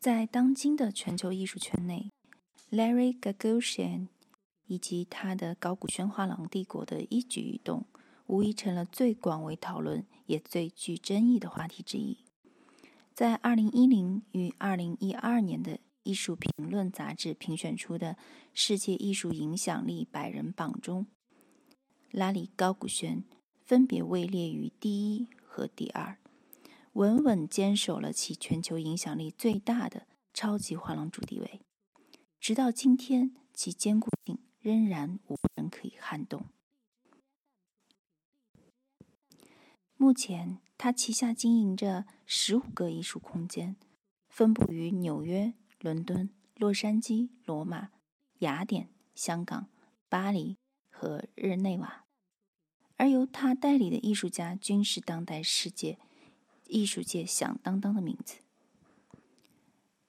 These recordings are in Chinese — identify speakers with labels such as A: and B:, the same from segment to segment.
A: 在当今的全球艺术圈内，Larry Gagosian 以及他的高古轩画廊帝国的一举一动，无疑成了最广为讨论也最具争议的话题之一。在二零一零与二零一二年的艺术评论杂志评选出的世界艺术影响力百人榜中，拉里·高古轩分别位列于第一和第二，稳稳坚守了其全球影响力最大的超级画廊主地位。直到今天，其坚固性。仍然无人可以撼动。目前，他旗下经营着十五个艺术空间，分布于纽约、伦敦、洛杉矶、罗马、雅典、香港、巴黎和日内瓦。而由他代理的艺术家均是当代世界艺术界响当当的名字。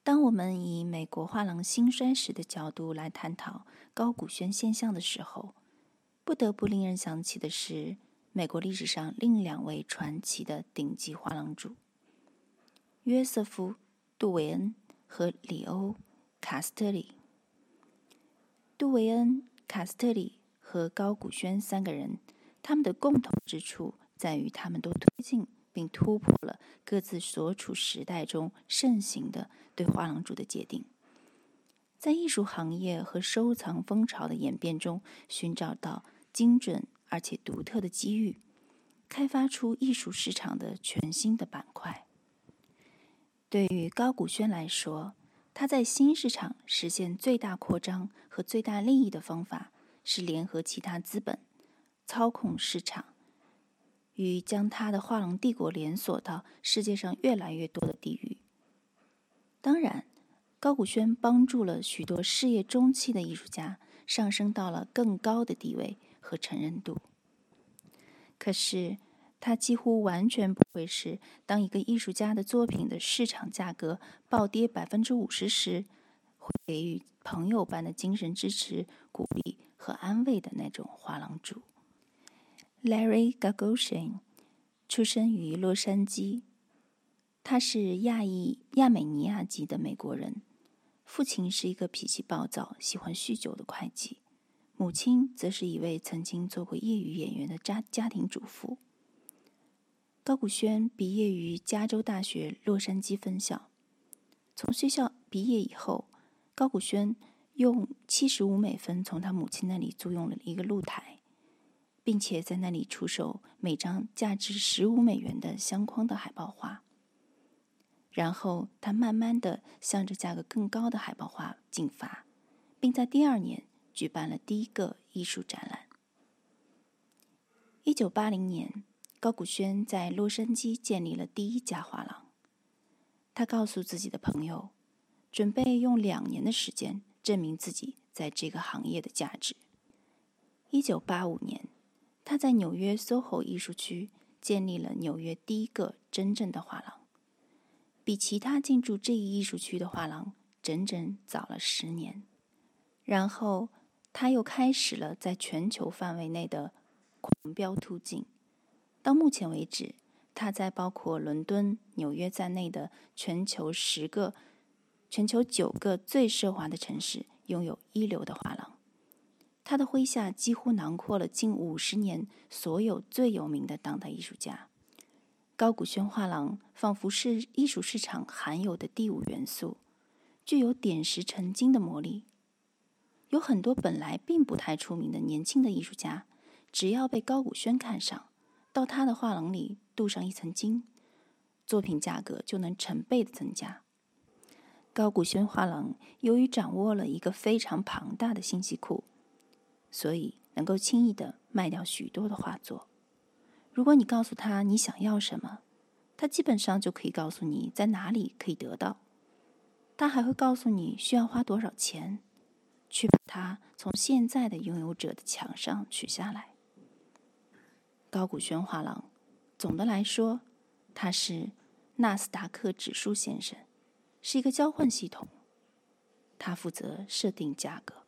A: 当我们以美国画廊兴衰史的角度来探讨高古轩现象的时候，不得不令人想起的是美国历史上另两位传奇的顶级画廊主——约瑟夫·杜维恩和里欧·卡斯特里。杜维恩、卡斯特里和高古轩三个人，他们的共同之处在于他们都推进。并突破了各自所处时代中盛行的对画廊主的界定，在艺术行业和收藏风潮的演变中寻找到精准而且独特的机遇，开发出艺术市场的全新的板块。对于高古轩来说，他在新市场实现最大扩张和最大利益的方法是联合其他资本，操控市场。与将他的画廊帝国连锁到世界上越来越多的地域。当然，高古轩帮助了许多事业中期的艺术家上升到了更高的地位和承认度。可是，他几乎完全不会是当一个艺术家的作品的市场价格暴跌百分之五十时，会给予朋友般的精神支持、鼓励和安慰的那种画廊主。Larry Gagosian 出生于洛杉矶，他是亚裔亚美尼亚籍的美国人。父亲是一个脾气暴躁、喜欢酗酒的会计，母亲则是一位曾经做过业余演员的家家庭主妇。高古轩毕业于加州大学洛杉矶分校。从学校毕业以后，高古轩用七十五美分从他母亲那里租用了一个露台。并且在那里出售每张价值十五美元的相框的海报画。然后他慢慢的向着价格更高的海报画进发，并在第二年举办了第一个艺术展览。一九八零年，高古轩在洛杉矶建立了第一家画廊。他告诉自己的朋友，准备用两年的时间证明自己在这个行业的价值。一九八五年。他在纽约 SOHO 艺术区建立了纽约第一个真正的画廊，比其他进驻这一艺术区的画廊整整早了十年。然后他又开始了在全球范围内的狂飙突进。到目前为止，他在包括伦敦、纽约在内的全球十个、全球九个最奢华的城市拥有一流的画廊。他的麾下几乎囊括了近五十年所有最有名的当代艺术家。高古轩画廊仿佛是艺术市场含有的第五元素，具有点石成金的魔力。有很多本来并不太出名的年轻的艺术家，只要被高古轩看上，到他的画廊里镀上一层金，作品价格就能成倍的增加。高古轩画廊由于掌握了一个非常庞大的信息库。所以能够轻易的卖掉许多的画作。如果你告诉他你想要什么，他基本上就可以告诉你在哪里可以得到。他还会告诉你需要花多少钱，去把它从现在的拥有者的墙上取下来。高古轩画廊，总的来说，它是纳斯达克指数先生，是一个交换系统。他负责设定价格。